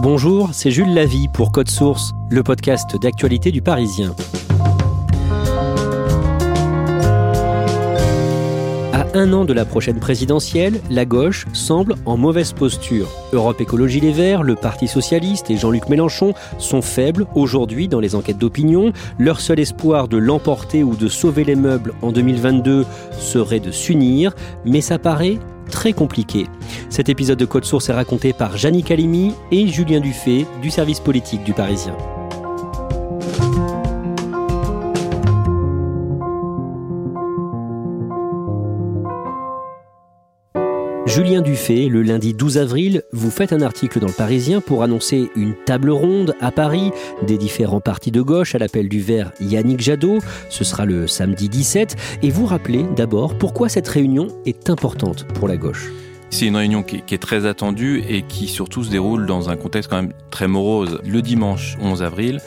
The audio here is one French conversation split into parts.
Bonjour, c'est Jules Lavie pour Code Source, le podcast d'actualité du Parisien. À un an de la prochaine présidentielle, la gauche semble en mauvaise posture. Europe Écologie Les Verts, le Parti Socialiste et Jean-Luc Mélenchon sont faibles aujourd'hui dans les enquêtes d'opinion. Leur seul espoir de l'emporter ou de sauver les meubles en 2022 serait de s'unir, mais ça paraît très compliqué. Cet épisode de Code Source est raconté par Janine Calimi et Julien Dufay du service politique du Parisien. Julien Dufay, le lundi 12 avril, vous faites un article dans le Parisien pour annoncer une table ronde à Paris des différents partis de gauche à l'appel du vert Yannick Jadot. Ce sera le samedi 17. Et vous rappelez d'abord pourquoi cette réunion est importante pour la gauche. C'est une réunion qui, est très attendue et qui surtout se déroule dans un contexte quand même très morose. Le dimanche 11 avril,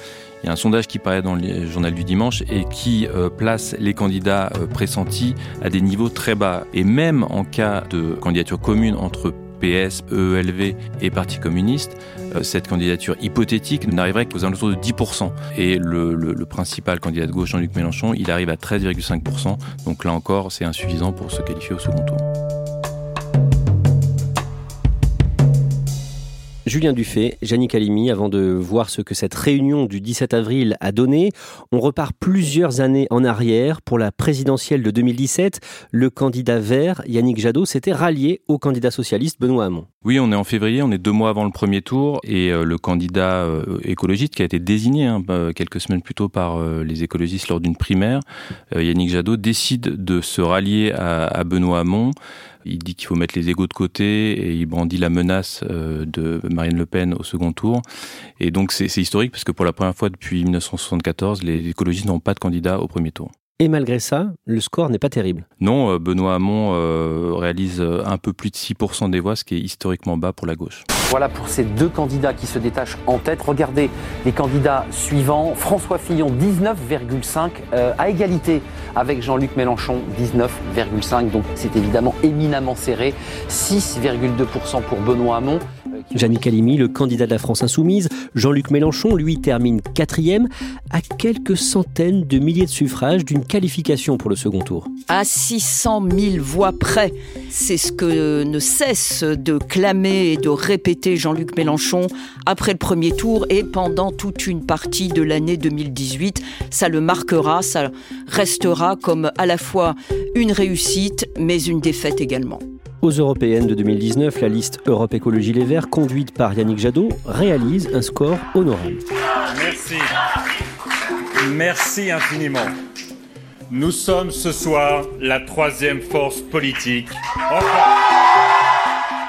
il y a un sondage qui paraît dans le journal du dimanche et qui euh, place les candidats euh, pressentis à des niveaux très bas. Et même en cas de candidature commune entre PS, EELV et Parti communiste, euh, cette candidature hypothétique n'arriverait qu'aux alentours de 10%. Et le, le principal candidat de gauche, Jean-Luc Mélenchon, il arrive à 13,5%. Donc là encore, c'est insuffisant pour se qualifier au second tour. Julien Dufay, Jannick Calimi, avant de voir ce que cette réunion du 17 avril a donné, on repart plusieurs années en arrière. Pour la présidentielle de 2017, le candidat vert, Yannick Jadot, s'était rallié au candidat socialiste Benoît Hamon. Oui, on est en février, on est deux mois avant le premier tour, et euh, le candidat euh, écologiste qui a été désigné hein, bah, quelques semaines plus tôt par euh, les écologistes lors d'une primaire, Yannick Jadot, décide de se rallier à Benoît Hamon. Il dit qu'il faut mettre les égaux de côté et il brandit la menace euh, de Marine Le Pen au second tour. Et donc c'est historique parce que pour la première fois depuis 1974, les écologistes n'ont pas de candidat au premier tour. Et malgré ça, le score n'est pas terrible. Non, euh, Benoît Hamon euh, réalise euh, un peu plus de 6% des voix, ce qui est historiquement bas pour la gauche. Voilà pour ces deux candidats qui se détachent en tête. Regardez les candidats suivants. François Fillon, 19,5 à égalité avec Jean-Luc Mélenchon, 19,5. Donc c'est évidemment éminemment serré. 6,2% pour Benoît Hamon. Gianni Calimi, le candidat de la France insoumise. Jean-Luc Mélenchon, lui, termine quatrième à quelques centaines de milliers de suffrages d'une qualification pour le second tour. À 600 000 voix près, c'est ce que ne cesse de clamer et de répéter Jean-Luc Mélenchon après le premier tour et pendant toute une partie de l'année 2018. Ça le marquera, ça restera comme à la fois une réussite mais une défaite également. Aux européennes de 2019, la liste Europe Écologie Les Verts, conduite par Yannick Jadot, réalise un score honorable. Merci. Merci infiniment. Nous sommes ce soir la troisième force politique.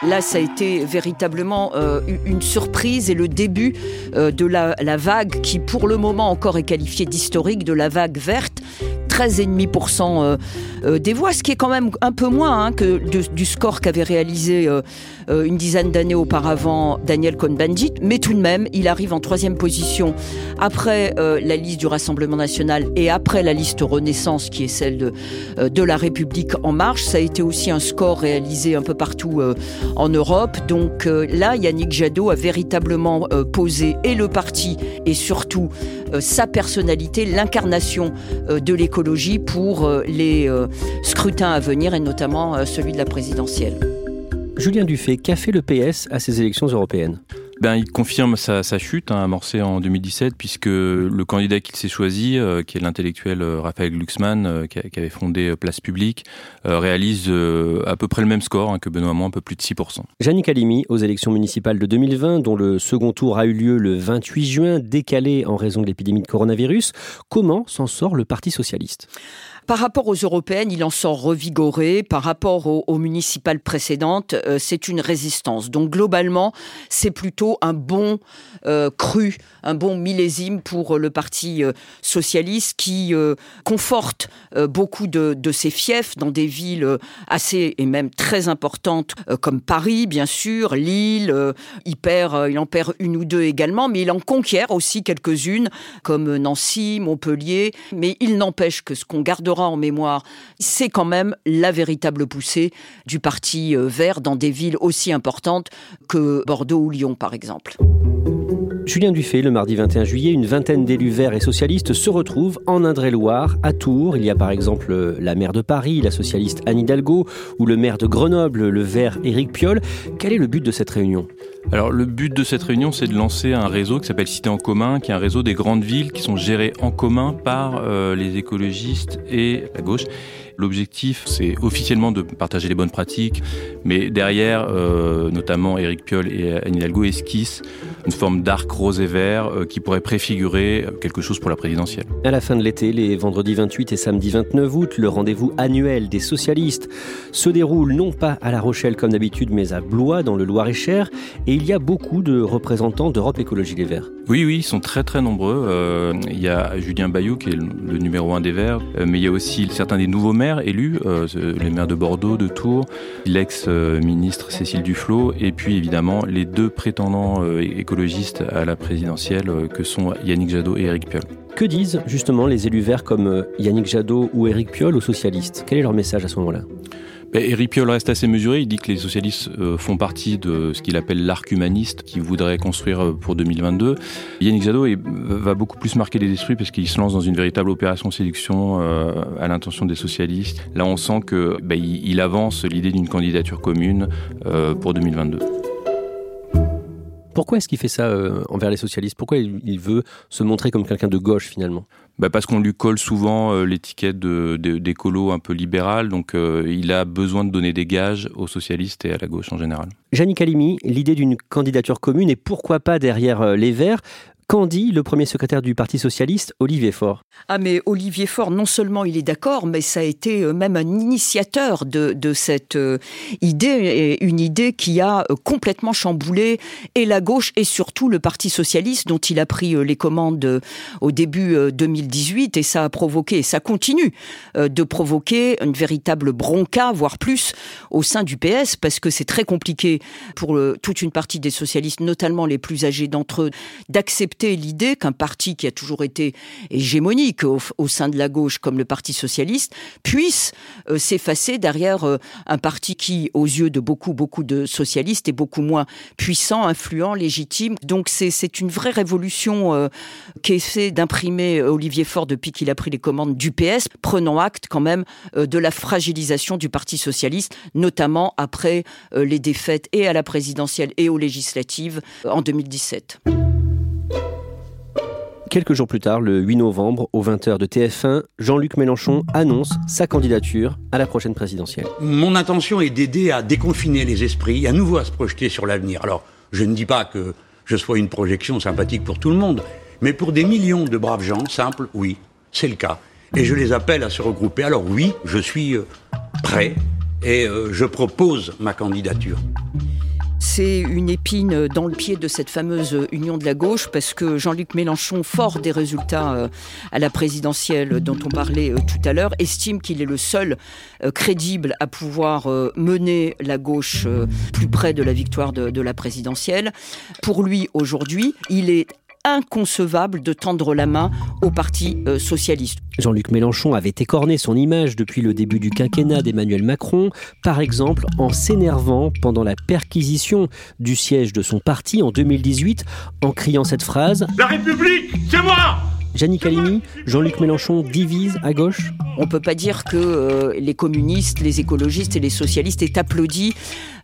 Là, ça a été véritablement euh, une surprise et le début euh, de la, la, vague qui, pour le moment, encore est qualifiée d'historique, de la vague verte. 13,5% euh, euh, des voix, ce qui est quand même un peu moins hein, que du score qu'avait réalisé euh, une dizaine d'années auparavant Daniel Cohn-Bendit, mais tout de même, il arrive en troisième position après la liste du Rassemblement national et après la liste Renaissance, qui est celle de, de la République en marche. Ça a été aussi un score réalisé un peu partout en Europe. Donc là, Yannick Jadot a véritablement posé et le parti et surtout sa personnalité, l'incarnation de l'écologie pour euh, les, euh, scrutins à venir et notamment celui de la présidentielle. Julien Dufay, qu'a fait le PS à ces élections européennes? Ben, il confirme sa, chute hein, amorcée en 2017 puisque le candidat qu'il s'est choisi, euh, qui est l'intellectuel euh, Raphaël Glucksmann, euh, qui, avait fondé Place Publique, réalise à peu près le même score hein, que Benoît Hamon, un peu plus de 6%. Jannick Halimi, aux élections municipales de 2020, dont le second tour a eu lieu le 28 juin, décalé en raison de l'épidémie de coronavirus, comment s'en sort le Parti socialiste? Par rapport aux européennes, il en sort revigoré. Par rapport aux, municipales précédentes, euh, c'est une résistance. Donc globalement, c'est plutôt un bon euh, cru, un bon millésime pour le Parti euh, socialiste qui conforte beaucoup de, ses fiefs dans des villes assez et même très importantes comme Paris, bien sûr, Lille. il, perd, il en perd une ou deux également, mais il en conquiert aussi quelques-unes comme Nancy, Montpellier. Mais il n'empêche que ce qu'on en mémoire, c'est quand même la véritable poussée du Parti euh, vert dans des villes aussi importantes que Bordeaux ou Lyon, par exemple. Julien Dufay, le mardi 21 juillet, une vingtaine d'élus verts et socialistes se retrouvent en Indre-et-Loire, à Tours. Il y a par exemple la maire de Paris, la socialiste Anne Hidalgo, ou le maire de Grenoble, le vert Éric Piolle. Quel est le but de cette réunion? Alors le but de cette réunion, c'est de lancer un réseau qui s'appelle Cité en commun, qui est un réseau des grandes villes qui sont gérées en commun par euh, les écologistes et la gauche. L'objectif, c'est officiellement de partager les bonnes pratiques, mais derrière, euh, notamment Éric Piolle et Anne Hidalgo esquissent une forme d'arc rose et vert euh, qui pourrait préfigurer quelque chose pour la présidentielle. À la fin de l'été, les vendredis 28 et samedi 29 août, le rendez-vous annuel des socialistes se déroule non pas à La Rochelle comme d'habitude, mais à Blois, dans le Loir-et-Cher, et il y a beaucoup de représentants d'Europe Écologie Les Verts. Oui, oui, ils sont très très nombreux. Euh, il y a Julien Bayou qui est le, numéro un des Verts, mais il y a aussi certains des nouveaux maires élus, euh, les maires de Bordeaux, de Tours, l'ex-ministre Cécile Duflot, et puis évidemment les deux prétendants euh, écologistes à la présidentielle euh, que sont Yannick Jadot et Éric Piolle. Que disent justement les élus verts comme Yannick Jadot ou Éric Piolle aux socialistes? Quel est leur message à ce moment-là? Éric Piolle reste assez mesuré. Il dit que les socialistes euh, font partie de ce qu'il appelle l'arc humaniste qu'il voudrait construire euh, pour 2022. Yannick Jadot va beaucoup plus marquer les esprits parce qu'il se lance dans une véritable opération séduction euh, à l'intention des socialistes. Là, on sent que bah, il, avance l'idée d'une candidature commune pour 2022. Pourquoi est-ce qu'il fait ça envers les socialistes? Pourquoi il veut se montrer comme quelqu'un de gauche finalement? Bah Parce qu'on lui colle souvent euh, l'étiquette d'écolo un peu libéral, donc euh, il a besoin de donner des gages aux socialistes et à la gauche en général. Jannick Halimi, l'idée d'une candidature commune et pourquoi pas derrière euh, les Verts, Qu'en dit le premier secrétaire du Parti socialiste, Olivier Faure? Ah mais Olivier Faure, non seulement il est d'accord, mais ça a été euh, même un initiateur de, cette euh, idée, une idée qui a euh, complètement chamboulé et la gauche et surtout le Parti socialiste dont il a pris les commandes au début 2018 et ça a provoqué, et ça continue de provoquer une véritable bronca, voire plus, au sein du PS parce que c'est très compliqué pour toute une partie des socialistes, notamment les plus âgés d'entre eux, d'accepter l'idée qu'un parti qui a toujours été hégémonique au, sein de la gauche comme le Parti socialiste puisse euh, s'effacer derrière euh, un parti qui, aux yeux de beaucoup, beaucoup de socialistes, est beaucoup moins puissant, influent, légitime. Donc c'est une vraie révolution euh, qu'essaie d'imprimer Olivier Faure depuis qu'il a pris les commandes du PS, prenant acte quand même de la fragilisation du Parti socialiste, notamment après les défaites et à la présidentielle et aux législatives en 2017. Quelques jours plus tard, le 8 novembre, aux 20h de TF1, Jean-Luc Mélenchon annonce sa candidature à la prochaine présidentielle. Mon intention est d'aider à déconfiner les esprits, à nouveau à se projeter sur l'avenir. Alors, je ne dis pas que je sois une projection sympathique pour tout le monde, mais pour des millions de braves gens simples, oui, c'est le cas. Et je les appelle à se regrouper. Alors oui, je suis euh, prêt et euh, je propose ma candidature c'est une épine dans le pied de cette fameuse union de la gauche parce que Jean-Luc Mélenchon, fort des résultats euh, à la présidentielle dont on parlait euh, tout à l'heure, estime qu'il est le seul euh, crédible à pouvoir mener la gauche plus près de la victoire de, de la présidentielle. Pour lui, aujourd'hui, il est inconcevable de tendre la main au Parti euh, socialiste. Jean-Luc Mélenchon avait écorné son image depuis le début du quinquennat d'Emmanuel Macron, par exemple en s'énervant pendant la perquisition du siège de son parti en 2018 en criant cette phrase La République, c'est moi Jannick Halimi, Jean-Luc Mélenchon divise à gauche On ne peut pas dire que euh, les communistes, les écologistes et les socialistes aient applaudi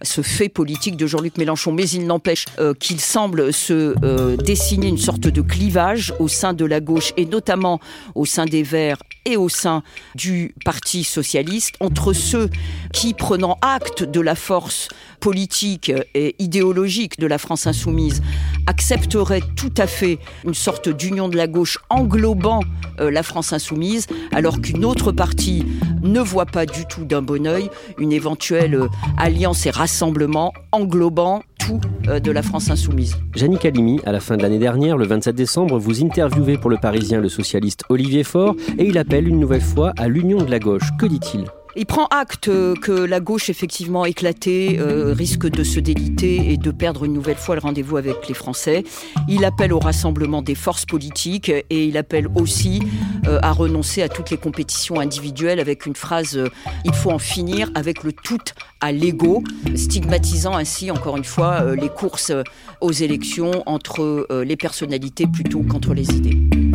ce fait politique de Jean-Luc Mélenchon, mais il n'empêche euh, qu'il semble se euh, dessiner une sorte de clivage au sein de la gauche et notamment au sein des Verts et au sein du Parti socialiste entre ceux qui, prenant acte de la force politique et idéologique de la France insoumise, accepteraient tout à fait une sorte d'union de la gauche englobant euh, la France insoumise, alors qu'une autre partie ne voit pas du tout d'un bon oeil une éventuelle euh, alliance et rassemblement englobant tout euh, de la France insoumise. Jannick Halimi, à la fin de l'année dernière, le 27 décembre, vous interviewez pour le Parisien le socialiste Olivier Faure et il appelle une nouvelle fois à l'union de la gauche. Que dit-il? Il prend acte que la gauche, effectivement éclatée, euh, risque de se déliter et de perdre une nouvelle fois le rendez-vous avec les Français. Il appelle au rassemblement des forces politiques et il appelle aussi euh, à renoncer à toutes les compétitions individuelles avec une phrase euh, Il faut en finir avec le tout à l'ego, stigmatisant ainsi, encore une fois, les courses aux élections entre les personnalités plutôt qu'entre les idées.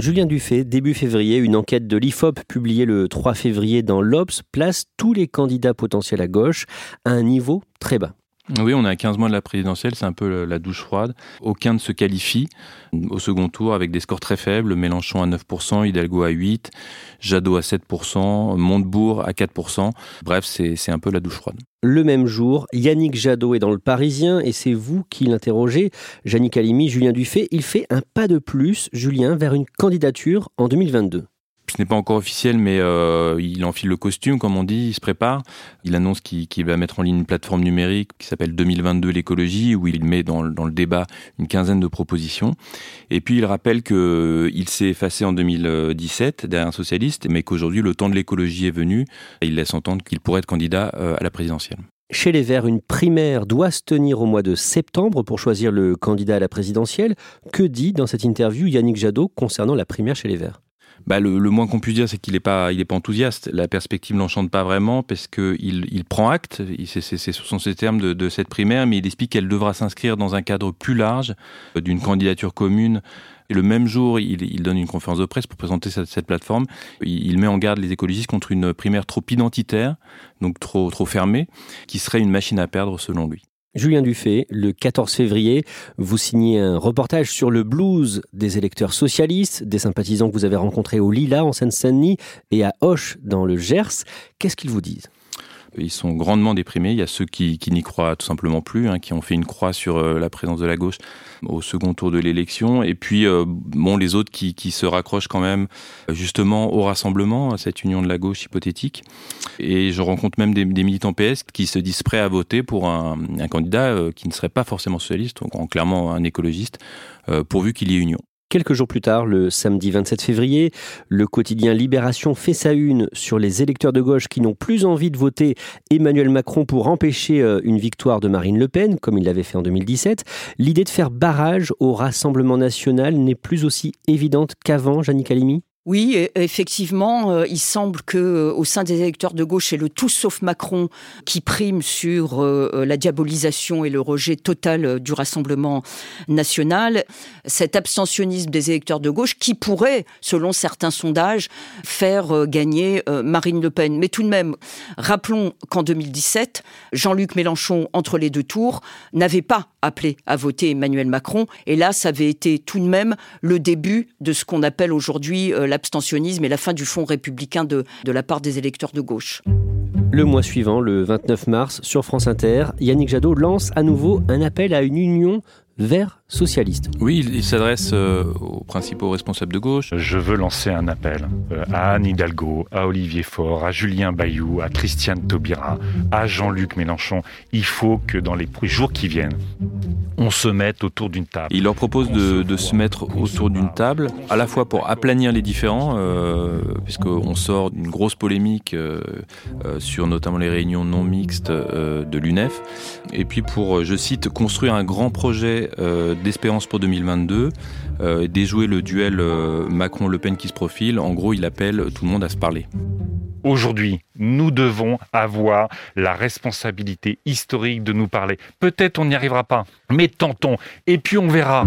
Julien Dufay, début février, une enquête de l'IFOP publiée le 3 février dans l'Obs place tous les candidats potentiels à gauche à un niveau très bas. Oui, on est à 15 mois de la présidentielle, c'est un peu la douche froide. Aucun ne se qualifie au second tour avec des scores très faibles. Mélenchon à 9%, Hidalgo à 8%, Jadot à 7%, Montebourg à 4%. Bref, c'est un peu la douche froide. Le même jour, Yannick Jadot est dans le Parisien et c'est vous qui l'interrogez. Yannick Halimi, Julien Dufay, il fait un pas de plus, Julien, vers une candidature en 2022 ce n'est pas encore officiel, mais euh, il enfile le costume, comme on dit, il se prépare. Il annonce qu'il va mettre en ligne une plateforme numérique qui s'appelle 2022 l'écologie, où il met dans, le débat une quinzaine de propositions. Et puis il rappelle qu'il s'est effacé en 2017 derrière un socialiste, mais qu'aujourd'hui le temps de l'écologie est venu. Et il laisse entendre qu'il pourrait être candidat euh, à la présidentielle. Chez les Verts, une primaire doit se tenir au mois de septembre pour choisir le candidat à la présidentielle. Que dit dans cette interview Yannick Jadot concernant la primaire chez les Verts? Bah, le, moins qu'on puisse dire, c'est qu'il n'est pas, pas enthousiaste. La perspective l'enchante pas vraiment parce qu'il il prend acte, c'est ce sont ces termes de, de, cette primaire, mais il explique qu'elle devra s'inscrire dans un cadre plus large euh, d'une candidature commune. Et le même jour, il, il, donne une conférence de presse pour présenter cette, cette plateforme. Il, il, met en garde les écologistes contre une primaire trop identitaire, donc trop, trop fermée, qui serait une machine à perdre selon lui. Julien Dufay, le 14 février, vous signez un reportage sur le blues des électeurs socialistes, des sympathisants que vous avez rencontrés au Lila en Seine-Saint-Denis et à Hoche dans le Gers. Qu'est-ce qu'ils vous disent? Ils sont grandement déprimés. Il y a ceux qui, n'y croient tout simplement plus, hein, qui ont fait une croix sur euh, la présence de la gauche au second tour de l'élection. Et puis, euh, bon, les autres qui, se raccrochent quand même justement au rassemblement, à cette union de la gauche hypothétique. Et je rencontre même des, militants PS qui se disent prêts à voter pour un, candidat euh, qui ne serait pas forcément socialiste, donc clairement un écologiste, pourvu qu'il y ait union. Quelques jours plus tard, le samedi 27 février, le quotidien Libération fait sa une sur les électeurs de gauche qui n'ont plus envie de voter Emmanuel Macron pour empêcher euh, une victoire de Marine Le Pen, comme il l'avait fait en 2017. L'idée de faire barrage au Rassemblement national n'est plus aussi évidente qu'avant, Jannick Halimi? Oui, e, effectivement, euh, il semble que euh, au sein des électeurs de gauche, c'est le tout sauf Macron qui prime sur euh, la diabolisation et le rejet total du Rassemblement national. Cet abstentionnisme des électeurs de gauche qui pourrait, selon certains sondages, faire gagner Marine Le Pen. Mais tout de même, rappelons qu'en 2017, Jean-Luc Mélenchon, entre les deux tours, n'avait pas appelé à voter Emmanuel Macron. Et là, ça avait été tout de même le début de ce qu'on appelle aujourd'hui l'abstentionnisme et la fin du fonds républicain de, de la part des électeurs de gauche. Le mois suivant, le 29 mars, sur France Inter, Yannick Jadot lance à nouveau un appel à une union vers socialiste. Oui, il, s'adresse euh, aux principaux responsables de gauche. Je veux lancer un appel euh, à Anne Hidalgo, à Olivier Faure, à Julien Bayou, à Christiane Taubira, à Jean-Luc Mélenchon. Il faut que dans les jours qui viennent, on se mette autour d'une table. Il leur propose de, se mettre autour d'une table, à la fois pour aplanir les différends, euh, puisqu'on sort d'une grosse polémique euh, sur notamment les réunions non mixtes de l'UNEF, et puis pour, je cite, construire un grand projet d'espérance pour 2022, euh, déjouer le duel euh, Macron-Le Pen qui se profile. En gros, il appelle tout le monde à se parler. Aujourd'hui, nous devons avoir la responsabilité historique de nous parler. Peut-être on n'y arrivera pas, mais tentons, et puis on verra.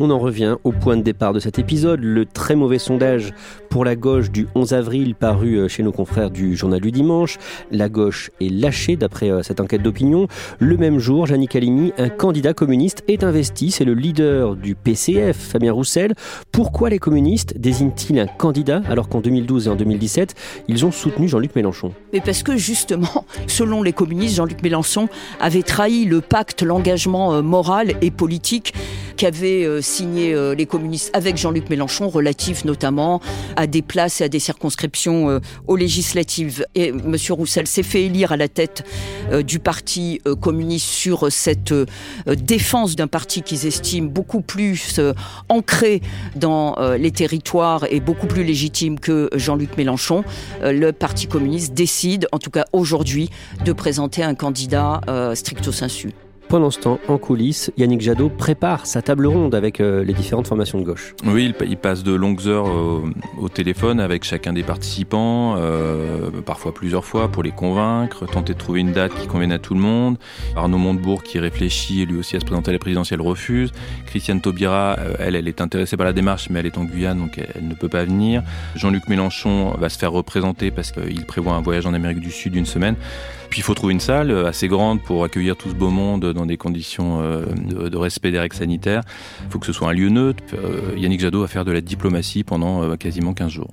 On en revient au point de départ de cet épisode, le très mauvais sondage pour la gauche du 11 avril paru euh, chez nos confrères du journal du dimanche. La gauche est lâchée d'après euh, cette enquête d'opinion. Le même jour, Jannick Halimi, un candidat communiste, est investi. C'est le leader du PCF, Fabien Roussel. Pourquoi les communistes désignent-ils un candidat alors qu'en 2012 et en 2017, ils ont soutenu Jean-Luc Mélenchon? Parce que justement, selon les communistes, Jean-Luc Mélenchon avait trahi le pacte, l'engagement euh, moral et politique qu'avaient euh, signé euh, les communistes avec Jean-Luc Mélenchon, relatif notamment à des places et à des circonscriptions euh, aux législatives. Et M. Roussel s'est fait élire à la tête du parti communiste sur cette défense d'un parti qu'ils estiment beaucoup plus ancré dans les territoires et beaucoup plus légitime que Jean-Luc Mélenchon. Le parti communiste décide, en tout cas aujourd'hui, de présenter un candidat stricto sensu. Pendant ce temps, en coulisses, Yannick Jadot prépare sa table ronde avec euh, les différentes formations de gauche. Oui, il, passe de longues heures au, téléphone avec chacun des participants, euh, parfois plusieurs fois, pour les convaincre, tenter de trouver une date qui convienne à tout le monde. Arnaud Montebourg, qui réfléchit lui aussi à se présenter à la présidentielle, refuse. Christiane Taubira, euh, elle, elle est intéressée par la démarche, mais elle est en Guyane, donc elle, ne peut pas venir. Jean-Luc Mélenchon va se faire représenter parce qu'il prévoit un voyage en Amérique du Sud d'une semaine. Puis il faut trouver une salle assez grande pour accueillir tout ce beau monde dans des conditions euh, de, respect des règles sanitaires. Il faut que ce soit un lieu neutre. Euh, Yannick Jadot va faire de la diplomatie pendant euh, quasiment 15 jours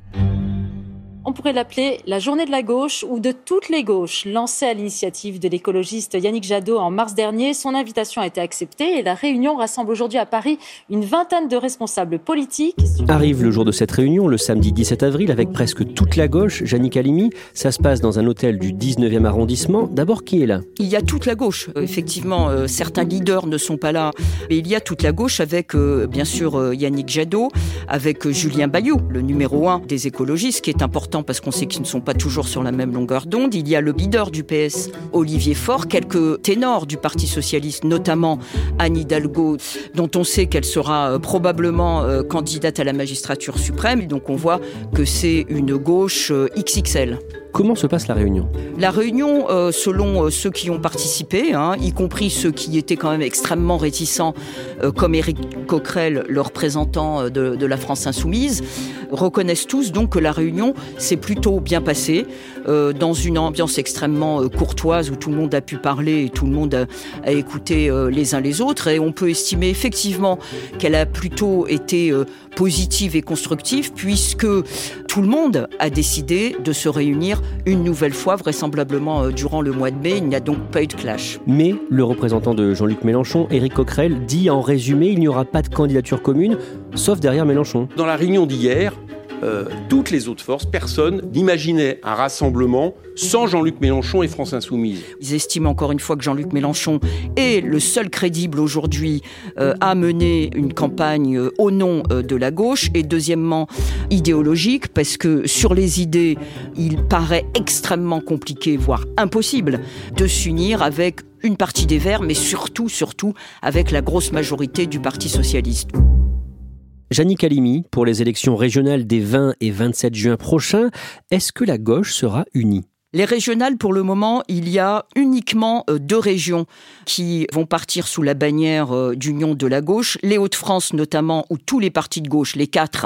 on pourrait l'appeler la journée de la gauche ou de toutes les gauches. Lancée à l'initiative de l'écologiste Yannick Jadot en mars dernier, son invitation a été acceptée et la réunion rassemble aujourd'hui à Paris une vingtaine de responsables politiques. Arrive le jour de cette réunion, le samedi 17 avril, avec presque toute la gauche. Yannick Halimi, ça se passe dans un hôtel du 19e arrondissement. D'abord, qui est là? Il y a toute la gauche. Euh, effectivement, euh, certains leaders ne sont pas là, mais il y a toute la gauche avec, euh, bien sûr, Yannick Jadot, avec Julien Bayou, le numéro un des écologistes, qui est important parce qu'on sait qu'ils ne sont pas toujours sur la même longueur d'onde. Il y a le leader du PS, Olivier Faure, quelques ténors du Parti socialiste, notamment Anne Hidalgo, dont on sait qu'elle sera euh, probablement euh, candidate à la magistrature suprême. Et donc on voit que c'est une gauche euh, XXL. Comment se passe la réunion? La réunion, euh, selon euh, ceux qui ont participé, hein, y compris ceux qui étaient quand même extrêmement réticents, euh, comme Éric Coquerel, le représentant de, la France insoumise, reconnaissent tous donc que la réunion s'est plutôt bien passée, dans une ambiance extrêmement courtoise où tout le monde a pu parler et tout le monde a, a écouté les uns les autres. Et on peut estimer effectivement qu'elle a plutôt été positive et constructive, puisque tout le monde a décidé de se réunir une nouvelle fois, vraisemblablement euh, durant le mois de mai. Il n'y a donc pas eu de clash. Mais le représentant de Jean-Luc Mélenchon, Éric Coquerel, dit en résumé il n'y aura pas de candidature commune, sauf derrière Mélenchon. Dans la réunion d'hier, euh, toutes les autres forces, personne n'imaginait un rassemblement sans Jean-Luc Mélenchon et France Insoumise. Ils estiment encore une fois que Jean-Luc Mélenchon est le seul crédible aujourd'hui euh, à mener une campagne euh, au nom de la gauche et deuxièmement idéologique parce que sur les idées, il paraît extrêmement compliqué, voire impossible, de s'unir avec une partie des Verts, mais surtout, surtout avec la grosse majorité du Parti socialiste. Jannick Halimi, pour les élections régionales des 20 et 27 juin prochains, est-ce que la gauche sera unie? Les régionales, pour le moment, il y a uniquement euh, deux régions qui vont partir sous la bannière euh, d'union de la gauche. Les Hauts-de-France, notamment, où tous les partis de gauche, les quatre,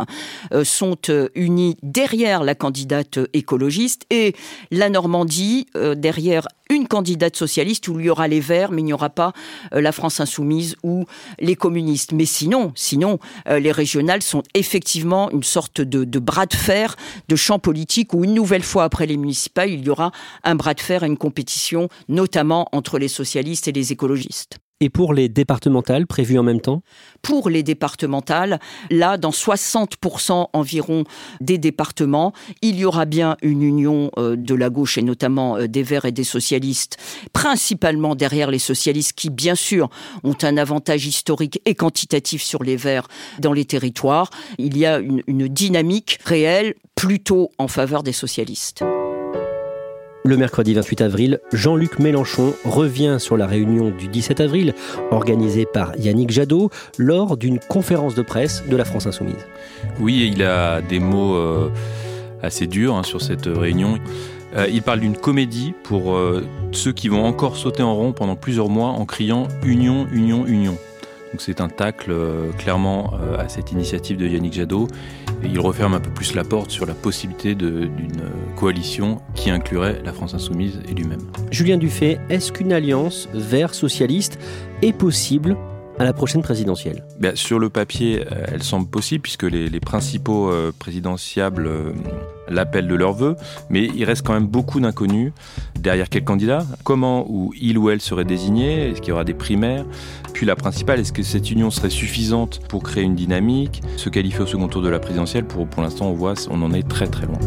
euh, sont unis derrière la candidate écologiste. Et la Normandie, derrière candidate socialiste où il y aura les Verts, mais il n'y aura pas la France insoumise ou les communistes. Mais sinon, sinon, les régionales sont effectivement une sorte de, de bras de fer, de champ politique où une nouvelle fois après les municipales, il y aura un bras de fer et une compétition, notamment entre les socialistes et les écologistes. Et pour les départementales prévues en même temps? Pour les départementales, là, dans 60% environ des départements, il y aura bien une union euh, de la gauche et notamment euh, des Verts et des socialistes, principalement derrière les socialistes qui, bien sûr, ont un avantage historique et quantitatif sur les Verts dans les territoires. Il y a une, une dynamique réelle plutôt en faveur des socialistes. Le mercredi 28 avril, Jean-Luc Mélenchon revient sur la réunion du 17 avril organisée par Yannick Jadot lors d'une conférence de presse de la France Insoumise. Oui, il a des mots euh, assez durs hein, sur cette réunion. Euh, il parle d'une comédie pour euh, ceux qui vont encore sauter en rond pendant plusieurs mois en criant Union, Union, Union. Donc c'est un tacle euh, clairement euh, à cette initiative de Yannick Jadot. Et il referme un peu plus la porte sur la possibilité d'une coalition qui inclurait la France insoumise et lui-même. Julien Dufay, est-ce qu'une alliance vert socialiste est possible à la prochaine présidentielle Sur le papier, euh, elle semble possible puisque les, principaux euh, présidentiables euh, l'appellent de leur vœu, mais il reste quand même beaucoup d'inconnus derrière quel candidat, comment ou il ou elle serait désigné, est-ce qu'il y aura des primaires, puis la principale, est-ce que cette union serait suffisante pour créer une dynamique, se qualifier au second tour de la présidentielle, pour, pour l'instant on voit, on en est très très loin.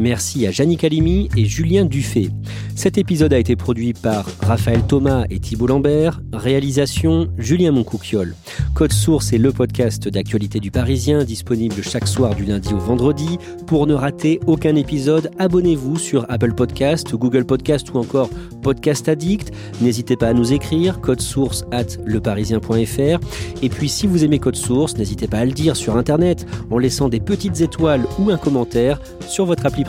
Merci à Jannick Calimi et Julien Dufay. Cet épisode a été produit par Raphaël Thomas et Thibault Lambert. Réalisation Julien Moncouquiol. Code Source est le podcast d'actualité du Parisien, disponible chaque soir du lundi au vendredi. Pour ne rater aucun épisode, abonnez-vous sur Apple Podcast, Google Podcast ou encore Podcast Addict. N'hésitez pas à nous écrire code source at leparisien.fr. Et puis si vous aimez Code Source, n'hésitez pas à le dire sur Internet en laissant des petites étoiles ou un commentaire sur votre appli